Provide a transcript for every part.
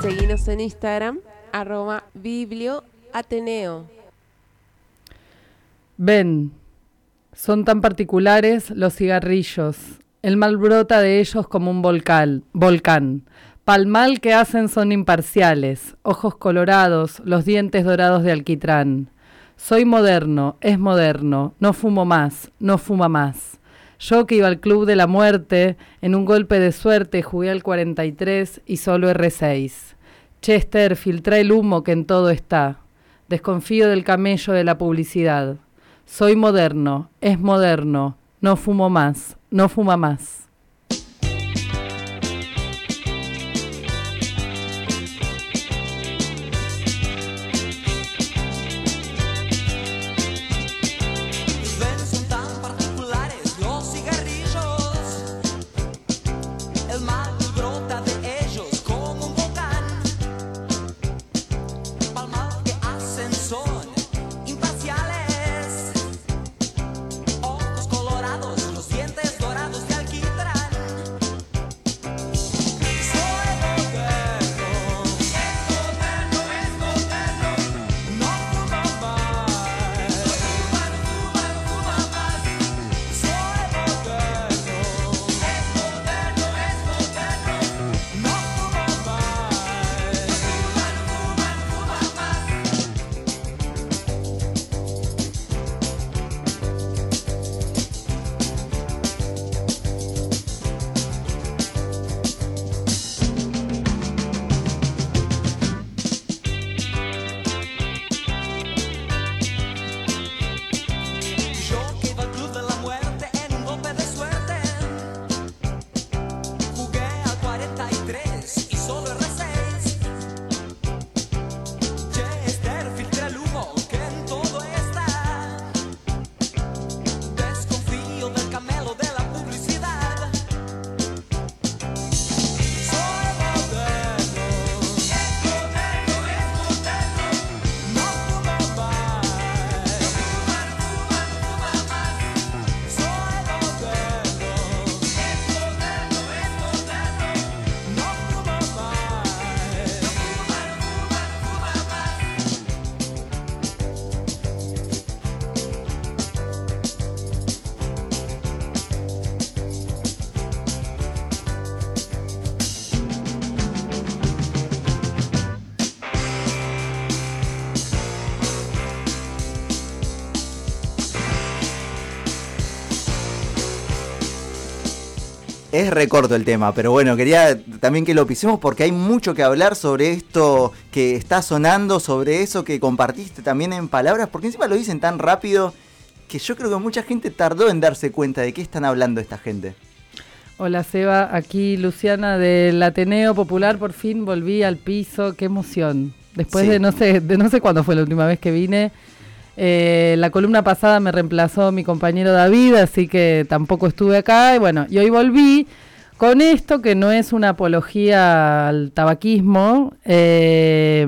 Seguinos en Instagram, arroba biblioateneo. Ven, son tan particulares los cigarrillos. El mal brota de ellos como un volcán. volcán. Palmal que hacen son imparciales, ojos colorados, los dientes dorados de alquitrán. Soy moderno, es moderno, no fumo más, no fuma más. Yo que iba al club de la muerte, en un golpe de suerte jugué al 43 y solo R6. Chester, filtra el humo que en todo está. Desconfío del camello de la publicidad. Soy moderno, es moderno, no fumo más, no fuma más. Es recorto el tema, pero bueno, quería también que lo pisemos porque hay mucho que hablar sobre esto que está sonando, sobre eso que compartiste también en palabras, porque encima lo dicen tan rápido que yo creo que mucha gente tardó en darse cuenta de qué están hablando esta gente. Hola Seba, aquí Luciana del Ateneo Popular, por fin volví al piso, qué emoción. Después de no sé, de no sé cuándo fue la última vez que vine. Eh, la columna pasada me reemplazó mi compañero David, así que tampoco estuve acá. Y bueno, y hoy volví con esto que no es una apología al tabaquismo, eh,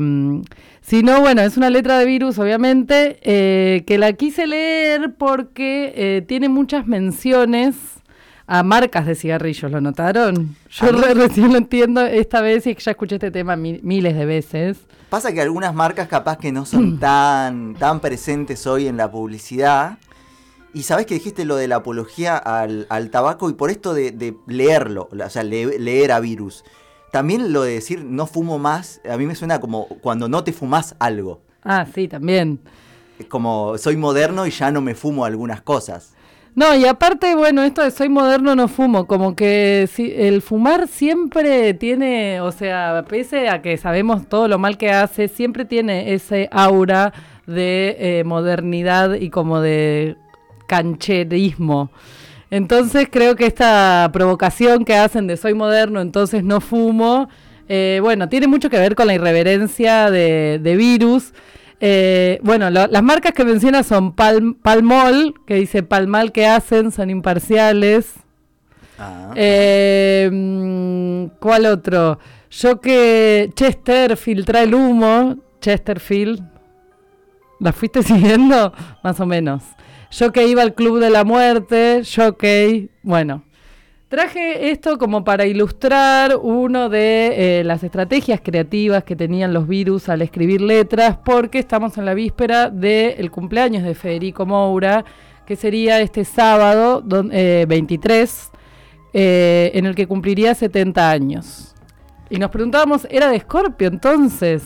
sino, bueno, es una letra de virus, obviamente, eh, que la quise leer porque tiene muchas menciones a marcas de cigarrillos, ¿lo notaron? Yo recién lo entiendo esta vez y ya escuché este tema miles de veces. Pasa que algunas marcas capaz que no son tan, tan presentes hoy en la publicidad. Y sabes que dijiste lo de la apología al, tabaco y por esto de, leerlo, o sea, leer a virus. También lo de decir no fumo más, a mí me suena como cuando no te fumas algo. Ah, sí, también. Como soy moderno y ya no me fumo algunas cosas. No, y aparte, bueno, esto de soy moderno no fumo, como que si, el fumar siempre tiene, o sea, pese a que sabemos todo lo mal que hace, siempre tiene ese aura de eh, modernidad y como de cancherismo. Entonces creo que esta provocación que hacen de soy moderno, entonces no fumo, eh, bueno, tiene mucho que ver con la irreverencia de, de virus eh, bueno, las marcas que menciona son Palmol, que dice Palmal que hacen, son imparciales. Ah. Eh, mm, ¿Cuál otro? Yo que Chester filtra el humo, Chesterfield. ¿La fuiste siguiendo? Más o menos. Yo que iba al Club de la Muerte, Jockey, bueno. Traje esto como para ilustrar uno de eh, las estrategias creativas que tenían los virus al escribir letras, porque estamos en la víspera del cumpleaños de Federico Moura, que sería este sábado 23, eh, en el que cumpliría 70 años. Y nos preguntábamos, ¿era de Scorpio entonces?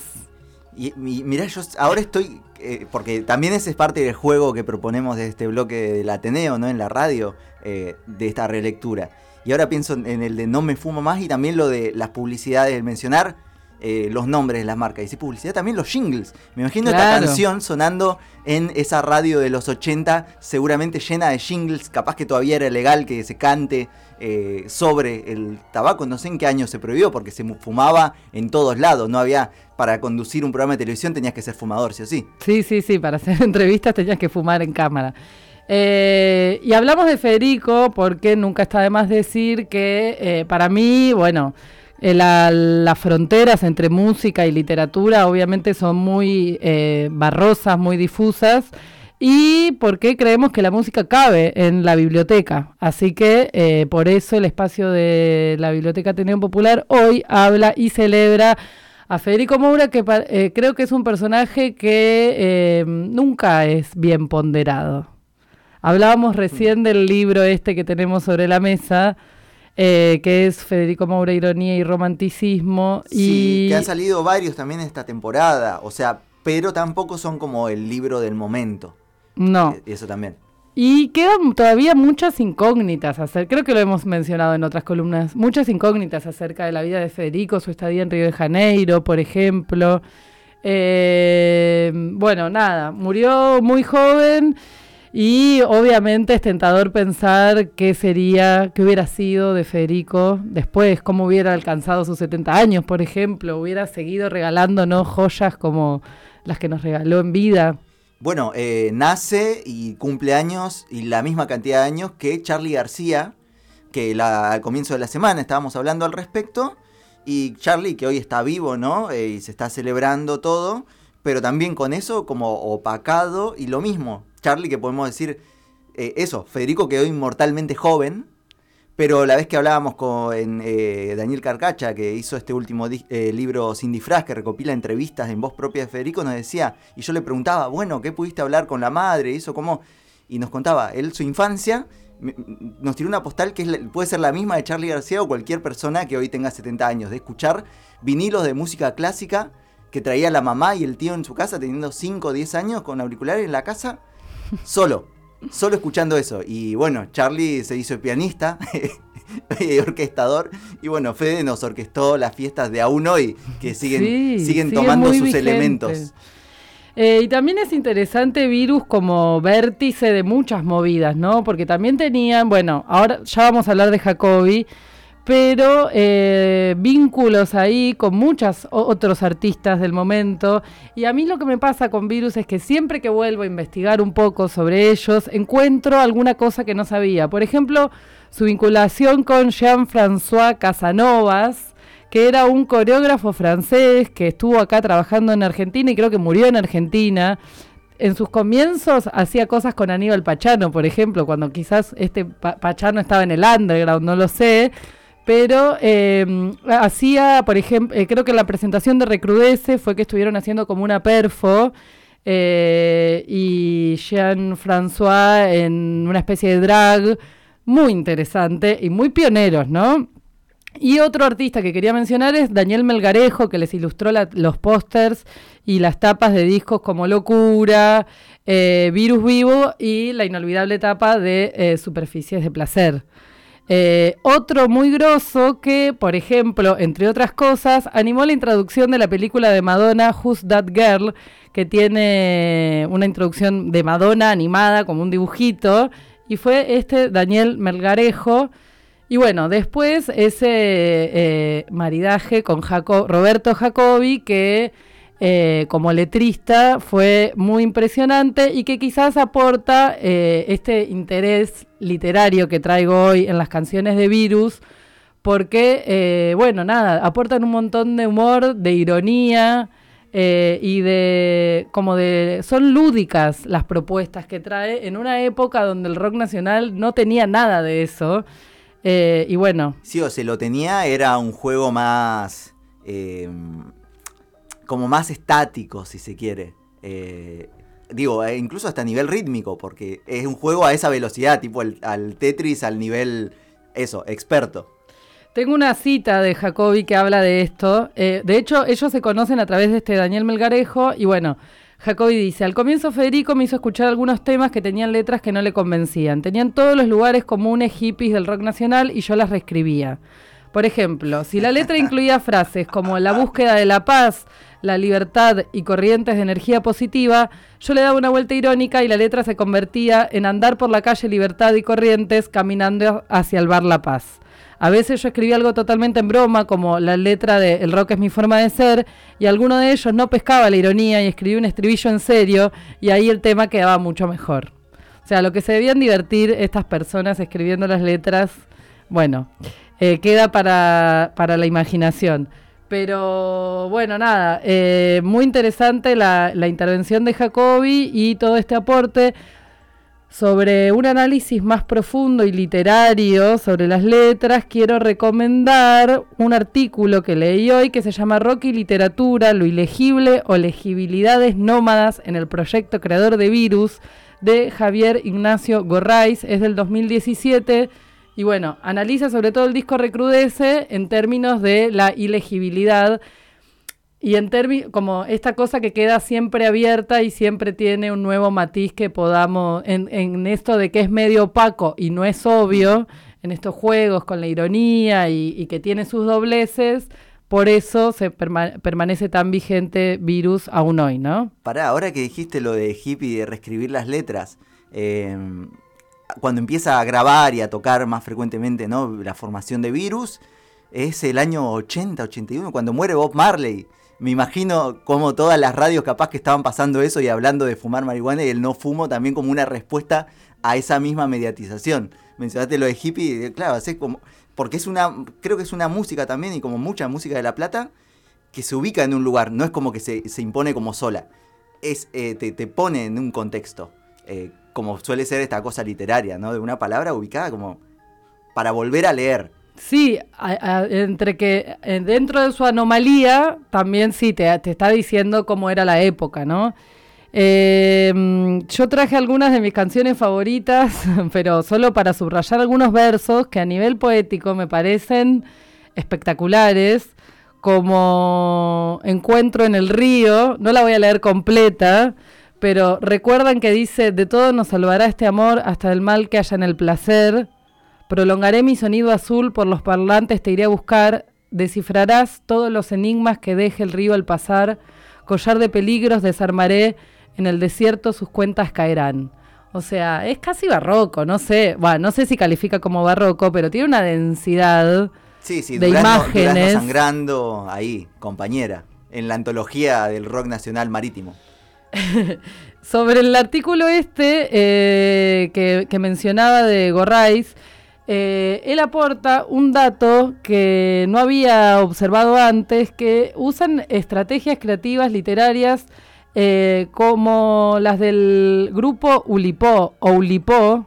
Y, mira, yo ahora estoy, eh, porque también ese es parte del juego que proponemos de este bloque del Ateneo, ¿no? En la radio, de esta relectura y ahora pienso en el de no me fumo más y también lo de las publicidades, el mencionar eh, los nombres de las marcas. Y si publicidad también los jingles. Me imagino esta canción sonando en esa radio de los 80, seguramente llena de jingles. Capaz que todavía era legal que se cante eh, sobre el tabaco. No sé en qué año se prohibió porque se fumaba en todos lados. No había. Para conducir un programa de televisión tenías que ser fumador, sí o sí. Sí, sí, sí. Para hacer entrevistas tenías que fumar en cámara. Eh, y hablamos de Federico porque nunca está de más decir que eh, para mí, bueno, eh, las fronteras entre música y literatura obviamente son muy barrosas, muy difusas. Y porque creemos que la música cabe en la biblioteca. Así que por eso el espacio de la Biblioteca Ateneo Popular hoy habla y celebra a Federico Moura, que creo que es un personaje que nunca es bien ponderado. Hablábamos recién del libro este que tenemos sobre la mesa, eh, que es Federico Moura, Ironía y Romanticismo. Sí, que han salido varios también esta temporada, o sea, pero tampoco son como el libro del momento. No. Y eso también. Y quedan todavía muchas incógnitas, hacer, creo que lo hemos mencionado en otras columnas, muchas incógnitas acerca de la vida de Federico, su estadía en Río de Janeiro, por ejemplo. Eh, bueno, nada, murió muy joven y obviamente es tentador pensar qué sería, qué hubiera sido de Federico después, cómo hubiera alcanzado sus 70 años, por ejemplo, hubiera seguido regalándonos joyas como las que nos regaló en vida. Bueno, eh, nace y cumple años y la misma cantidad de años que Charlie García, que al comienzo de la semana estábamos hablando al respecto, y Charlie, que hoy está vivo, ¿no? Eh, y se está celebrando todo, pero también con eso como opacado y lo mismo, Charlie, que podemos decir eh, eso, Federico quedó inmortalmente joven, pero la vez que hablábamos con eh, Daniel Carcacha, que hizo este último eh, libro Sin disfraz, que recopila entrevistas en voz propia de Federico, nos decía, y yo le preguntaba, bueno, ¿qué pudiste hablar con la madre? Y eso, ¿cómo? Y nos contaba, él su infancia, nos tiró una postal que puede ser la misma de Charlie García o cualquier persona que hoy tenga 70 años, de escuchar vinilos de música clásica que traía la mamá y el tío en su casa, teniendo 5 o 10 años, con auriculares en la casa Solo. Solo escuchando eso. Y bueno, Charlie se hizo pianista, orquestador. Y bueno, Fede nos orquestó las fiestas de a uno y que siguen, siguen tomando sus elementos. Eh, y también es interesante Virus como vértice de muchas movidas, ¿no? Porque también tenían, bueno, ahora ya vamos a hablar de Jacobi, pero eh, vínculos ahí con muchos otros artistas del momento. Y a mí lo que me pasa con Virus es que siempre que vuelvo a investigar un poco sobre ellos, encuentro alguna cosa que no sabía. Por ejemplo, su vinculación con Jean-François Casanovas, que era un coreógrafo francés que estuvo acá trabajando en Argentina y creo que murió en Argentina. En sus comienzos hacía cosas con Aníbal Pachano, por ejemplo, cuando quizás este Pachano estaba en el underground, no lo sé pero em, hacía, por ejemplo, eh, creo que la presentación de Recrudece fue que estuvieron haciendo como una perfo eh, y Jean-François en una especie de drag muy interesante y muy pioneros, ¿no? Y otro artista que quería mencionar es Daniel Melgarejo, que les ilustró los pósters y las tapas de discos como Locura, eh, Virus Vivo y la inolvidable tapa de Superficies de Placer. Eh, otro muy grosso que, por ejemplo, entre otras cosas, animó la introducción de la película de Madonna, Who's That Girl, que tiene una introducción de Madonna animada como un dibujito, y fue este Daniel Melgarejo. Y bueno, después ese eh, maridaje con Roberto Jacobi, que eh, como letrista fue muy impresionante y que quizás aporta eh, este interés literario que traigo hoy en las canciones de Virus, porque, eh, bueno, nada, aportan un montón de humor, de ironía y de, como de, son lúdicas las propuestas que trae en una época donde el rock nacional no tenía nada de eso. Y bueno. Sí, o se lo tenía, era un juego más. Como más estático, si se quiere. Eh, digo, eh, incluso hasta nivel rítmico, porque es un juego a esa velocidad, tipo el- al Tetris al nivel, eso, experto. Tengo una cita de Jacobi que habla de esto. Eh, de hecho, ellos se conocen a través de este Daniel Melgarejo. Y bueno, Jacobi dice, al comienzo Federico me hizo escuchar algunos temas que tenían letras que no le convencían. Tenían todos los lugares comunes hippies del rock nacional y yo las reescribía. Por ejemplo, si la letra incluía frases como la búsqueda de la paz, la libertad y corrientes de energía positiva, yo le daba una vuelta irónica y la letra se convertía en andar por la calle Libertad y Corrientes caminando hacia el bar La Paz. A veces yo escribía algo totalmente en broma, como la letra de El rock es mi forma de ser, y alguno de ellos no pescaba la ironía y escribía un estribillo en serio, y ahí el tema quedaba mucho mejor. O sea, lo que se debían divertir estas personas escribiendo las letras, bueno, eh, queda para, para la imaginación. Pero bueno, nada, eh, muy interesante la, la intervención de Jacobi y todo este aporte sobre un análisis más profundo y literario sobre las letras, quiero recomendar un artículo que leí hoy que se llama Rock y Literatura, lo ilegible o legibilidades nómadas en el proyecto creador de Virus de Javier Ignacio Gorraiz, es del 2017 y bueno, analiza sobre todo el disco Recrudece en términos de la ilegibilidad y en como esta cosa que queda siempre abierta y siempre tiene un nuevo matiz que podamos, en, esto de que es medio opaco y no es obvio, en estos juegos con la ironía y, y que tiene sus dobleces, por eso se perma- permanece tan vigente Virus aún hoy, ¿no? Pará, ahora que dijiste lo de hippie y de reescribir las letras, eh, cuando empieza a grabar y a tocar más frecuentemente ¿no? la formación de Virus, es el año 80, 81, cuando muere Bob Marley. Me imagino como todas las radios capaz que estaban pasando eso y hablando de fumar marihuana y el no fumo también como una respuesta a esa misma mediatización. Mencionaste lo de hippie, y, claro, así como, porque es una, creo que es una música también y como mucha música de La Plata que se ubica en un lugar, no es como que se, se impone como sola, es, eh, te, te pone en un contexto, eh, como suele ser esta cosa literaria, ¿no? De una palabra ubicada como para volver a leer. Sí, a- entre que eh, dentro de su anomalía también sí te, te está diciendo cómo era la época, ¿no? Eh, yo traje algunas de mis canciones favoritas, pero solo para subrayar algunos versos que a nivel poético me parecen espectaculares, como Encuentro en el río, no la voy a leer completa, pero recuerdan que dice, de todo nos salvará este amor hasta del mal que haya en el placer, Prolongaré mi sonido azul por los parlantes, te iré a buscar. Descifrarás todos los enigmas que deje el río al pasar. Collar de peligros desarmaré. En el desierto sus cuentas caerán. O sea, es casi barroco, no sé. Bueno, no sé si califica como barroco, pero tiene una densidad. Sí, sí, De Durazno, imágenes. Sangrando ahí, compañera, en la antología del rock nacional marítimo. Sobre el artículo este eh, que, mencionaba de Gorraiz, eh, él aporta un dato que no había observado antes, que usan estrategias creativas literarias eh, como las del grupo Ulipó o Ulipó,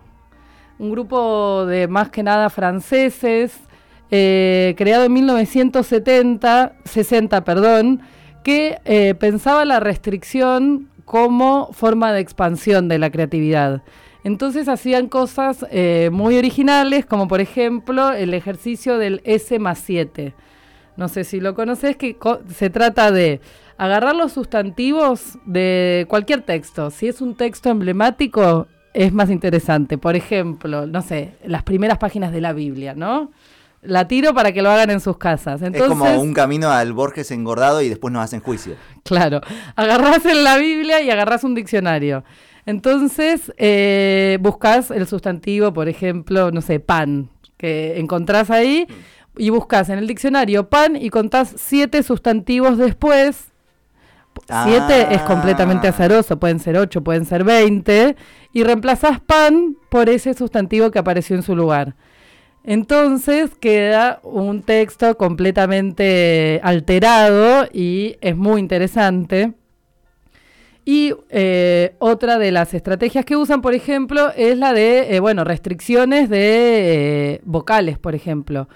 un grupo de más que nada franceses, creado en 1970, 60, perdón, que pensaba la restricción como forma de expansión de la creatividad. Entonces hacían cosas eh, muy originales, como por ejemplo el ejercicio del S más 7. No sé si lo conoces, que se trata de agarrar los sustantivos de cualquier texto. Si es un texto emblemático, es más interesante. Por ejemplo, no sé, las primeras páginas de la Biblia, ¿no? La tiro para que lo hagan en sus casas. Entonces, es como un camino al Borges engordado y después nos hacen juicio. Claro, agarrás en la Biblia y agarrás un diccionario. Entonces, eh, buscas el sustantivo, por ejemplo, no sé, pan, que encontrás ahí, y buscas en el diccionario pan y contás siete sustantivos después. Siete es completamente Ah. azaroso, pueden ser ocho, pueden ser veinte, y reemplazás pan por ese sustantivo que apareció en su lugar. Entonces queda un texto completamente alterado y es muy interesante. Y eh, otra de las estrategias que usan, por ejemplo, es la de, eh, bueno, restricciones de eh, vocales, por ejemplo.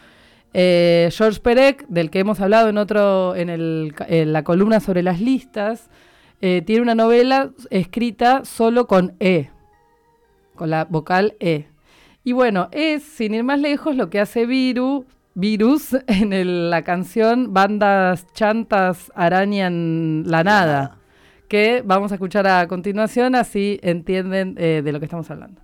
George Perec, del que hemos hablado en otro, en, el en la columna sobre las listas, tiene una novela escrita solo con E, con la vocal E. Y bueno, es, sin ir más lejos, lo que hace Viru, Virus en el- la canción Bandas chantas arañan la nada, que vamos a escuchar a continuación, así entienden eh, de lo que estamos hablando.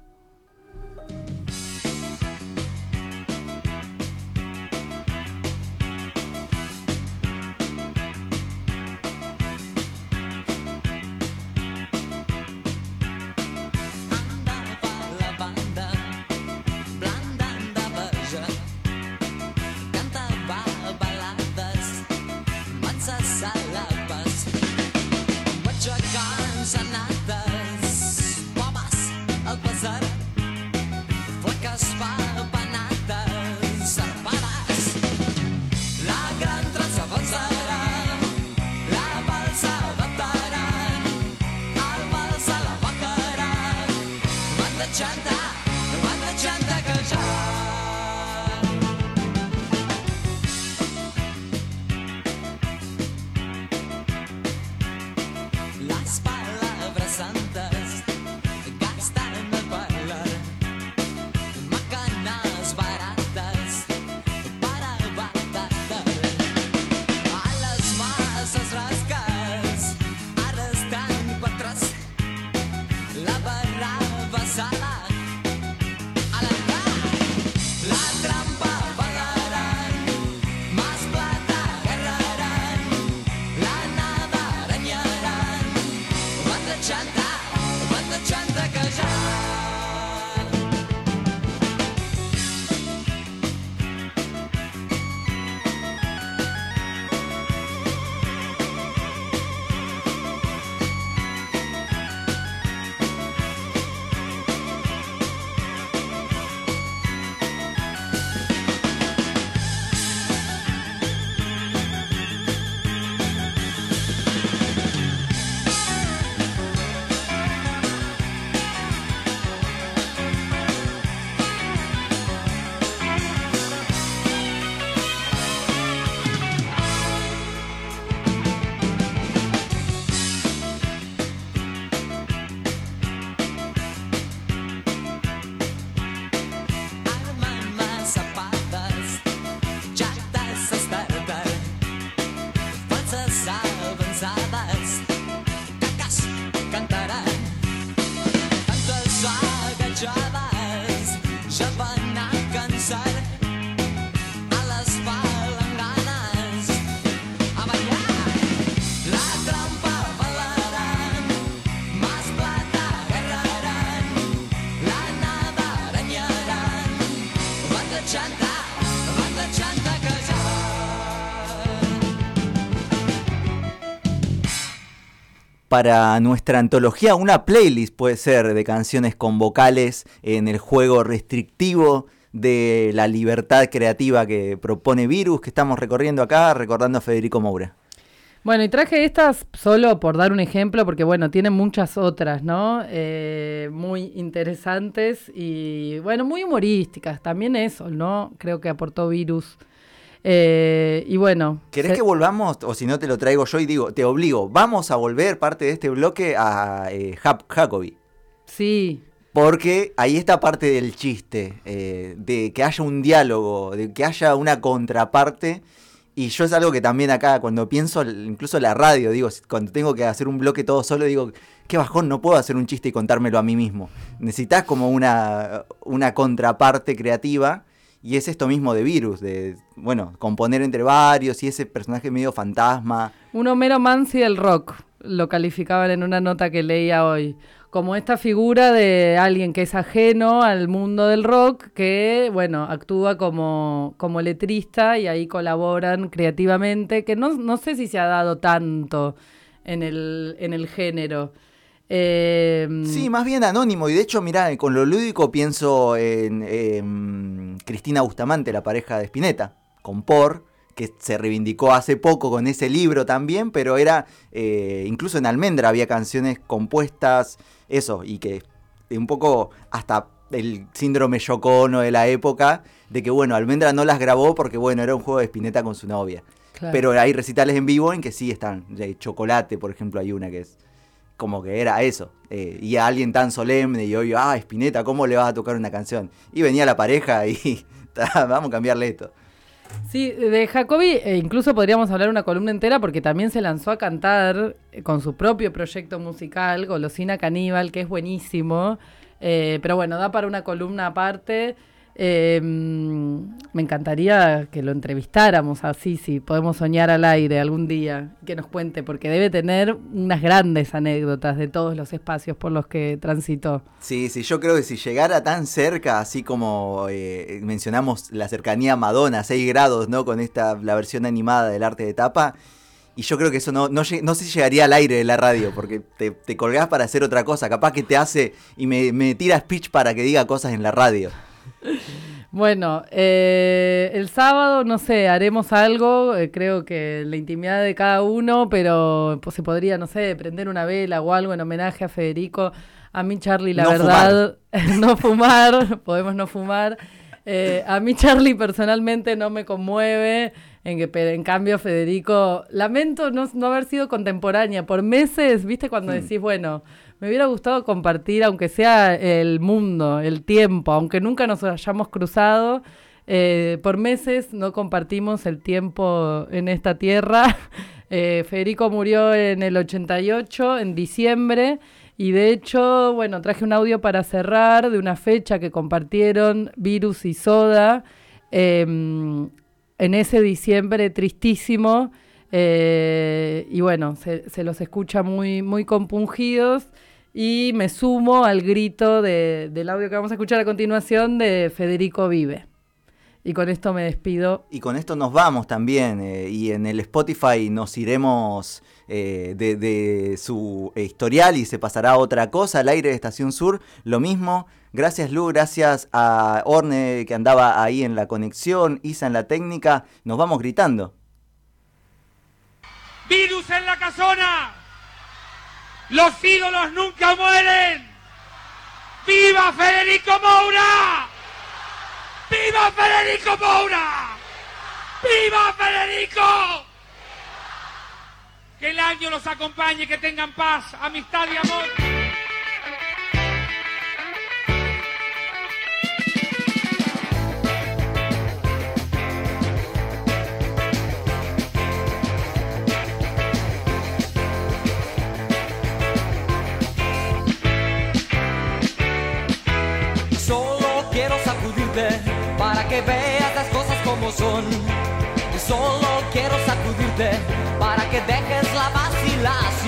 Para nuestra antología, una playlist puede ser de canciones con vocales en el juego restrictivo de la libertad creativa que propone Virus, que estamos recorriendo acá, recordando a Federico Moura. Bueno, y traje estas solo por dar un ejemplo, porque bueno, tienen muchas otras, ¿no? Eh, muy interesantes y bueno, muy humorísticas. También eso, ¿no? Creo que aportó Virus. Eh, y bueno. ¿Querés se- que volvamos, o si no te lo traigo yo y digo, te obligo, vamos a volver parte de este bloque a eh, Jacobi? Sí, Porque ahí está parte del chiste, eh, de que haya un diálogo, de que haya una contraparte. Y yo es algo que también acá, cuando pienso, incluso la radio, digo, cuando tengo que hacer un bloque todo solo, digo, qué bajón, no puedo hacer un chiste y contármelo a mí mismo. Necesitas como una, una contraparte creativa. Y es esto mismo de Virus, de, bueno, componer entre varios y ese personaje medio fantasma. un Homero Mansi del rock, lo calificaban en una nota que leía hoy. Como esta figura de alguien que es ajeno al mundo del rock, que, bueno, actúa como, como letrista y ahí colaboran creativamente, que no, no sé si se ha dado tanto en el, en el género. Eh, Sí, más bien anónimo. Y de hecho, mirá, con lo lúdico pienso en em, Cristina Bustamante, la pareja de Spinetta, con Por, que se reivindicó hace poco con ese libro también, pero era, eh, incluso en Almendra había canciones compuestas, eso, y que un poco hasta el síndrome Yocono de la época, de que bueno, Almendra no las grabó porque bueno, era un juego de Spinetta con su novia. Claro. Pero hay recitales en vivo en que sí están. De chocolate, por ejemplo, hay una que es como que era eso. eh, y a alguien tan solemne y hoy, ah, Spinetta, ¿cómo le vas a tocar una canción? Y venía la pareja y "Ta, vamos a cambiarle esto. Sí, de Jacobi eh, incluso podríamos hablar una columna entera porque también se lanzó a cantar eh, con su propio proyecto musical, Golosina Caníbal, que es buenísimo. Eh, pero bueno, da para una columna aparte. Eh, me encantaría que lo entrevistáramos así, si podemos soñar al aire algún día, que nos cuente, porque debe tener unas grandes anécdotas de todos los espacios por los que transitó. Sí, sí, yo creo que si llegara tan cerca, así como eh, mencionamos la cercanía a Madonna, 6 grados, ¿no? Con esta, la versión animada del arte de tapa. Y yo creo que eso no, no, no si llegaría al aire de la radio, porque te, te colgás para hacer otra cosa. Capaz que te hace y me, me tira speech para que diga cosas en la radio. Bueno, eh, el sábado, no sé, haremos algo, eh, creo que la intimidad de cada uno, pero pues, se podría, no sé, prender una vela o algo en homenaje a Federico. A mí, Charlie, la No verdad, no fumar, podemos no fumar. Eh, a mí, Charlie, personalmente no me conmueve, en, que, pero en cambio, Federico, lamento no, no haber sido contemporánea. Por meses, viste, cuando decís, bueno, me hubiera gustado compartir, aunque sea el mundo, el tiempo, aunque nunca nos hayamos cruzado, eh, por meses no compartimos el tiempo en esta tierra. Eh, Federico murió en el 88, en diciembre, y de hecho, bueno, traje un audio para cerrar de una fecha que compartieron Virus y Soda eh, en ese diciembre tristísimo. eh, y bueno, se, los escucha muy, muy compungidos. Y me sumo al grito de- del audio que vamos a escuchar a continuación de Federico Vive. Y con esto me despido. Y con esto nos vamos también. eh, y en el Spotify nos iremos eh, de, de su historial y se pasará a otra cosa. Al aire de Estación Sur, lo mismo. Gracias Lu, gracias a Orne que andaba ahí en la conexión, Isa en la técnica. Nos vamos gritando. Virus en la casona. Los ídolos nunca mueren. ¡Viva Federico Moura! ¡Viva Federico Moura! ¡Viva Federico! Que el año los acompañe, que tengan paz, amistad y amor.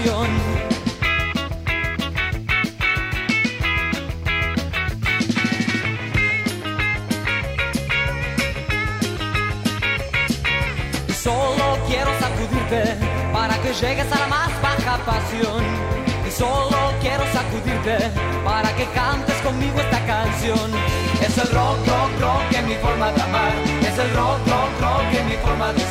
Y Solo quiero sacudirte para que llegues a la más baja pasión. Y solo quiero sacudirte para que cantes conmigo esta canción. Es el rock, rock, rock en mi forma de amar. Es el rock, rock,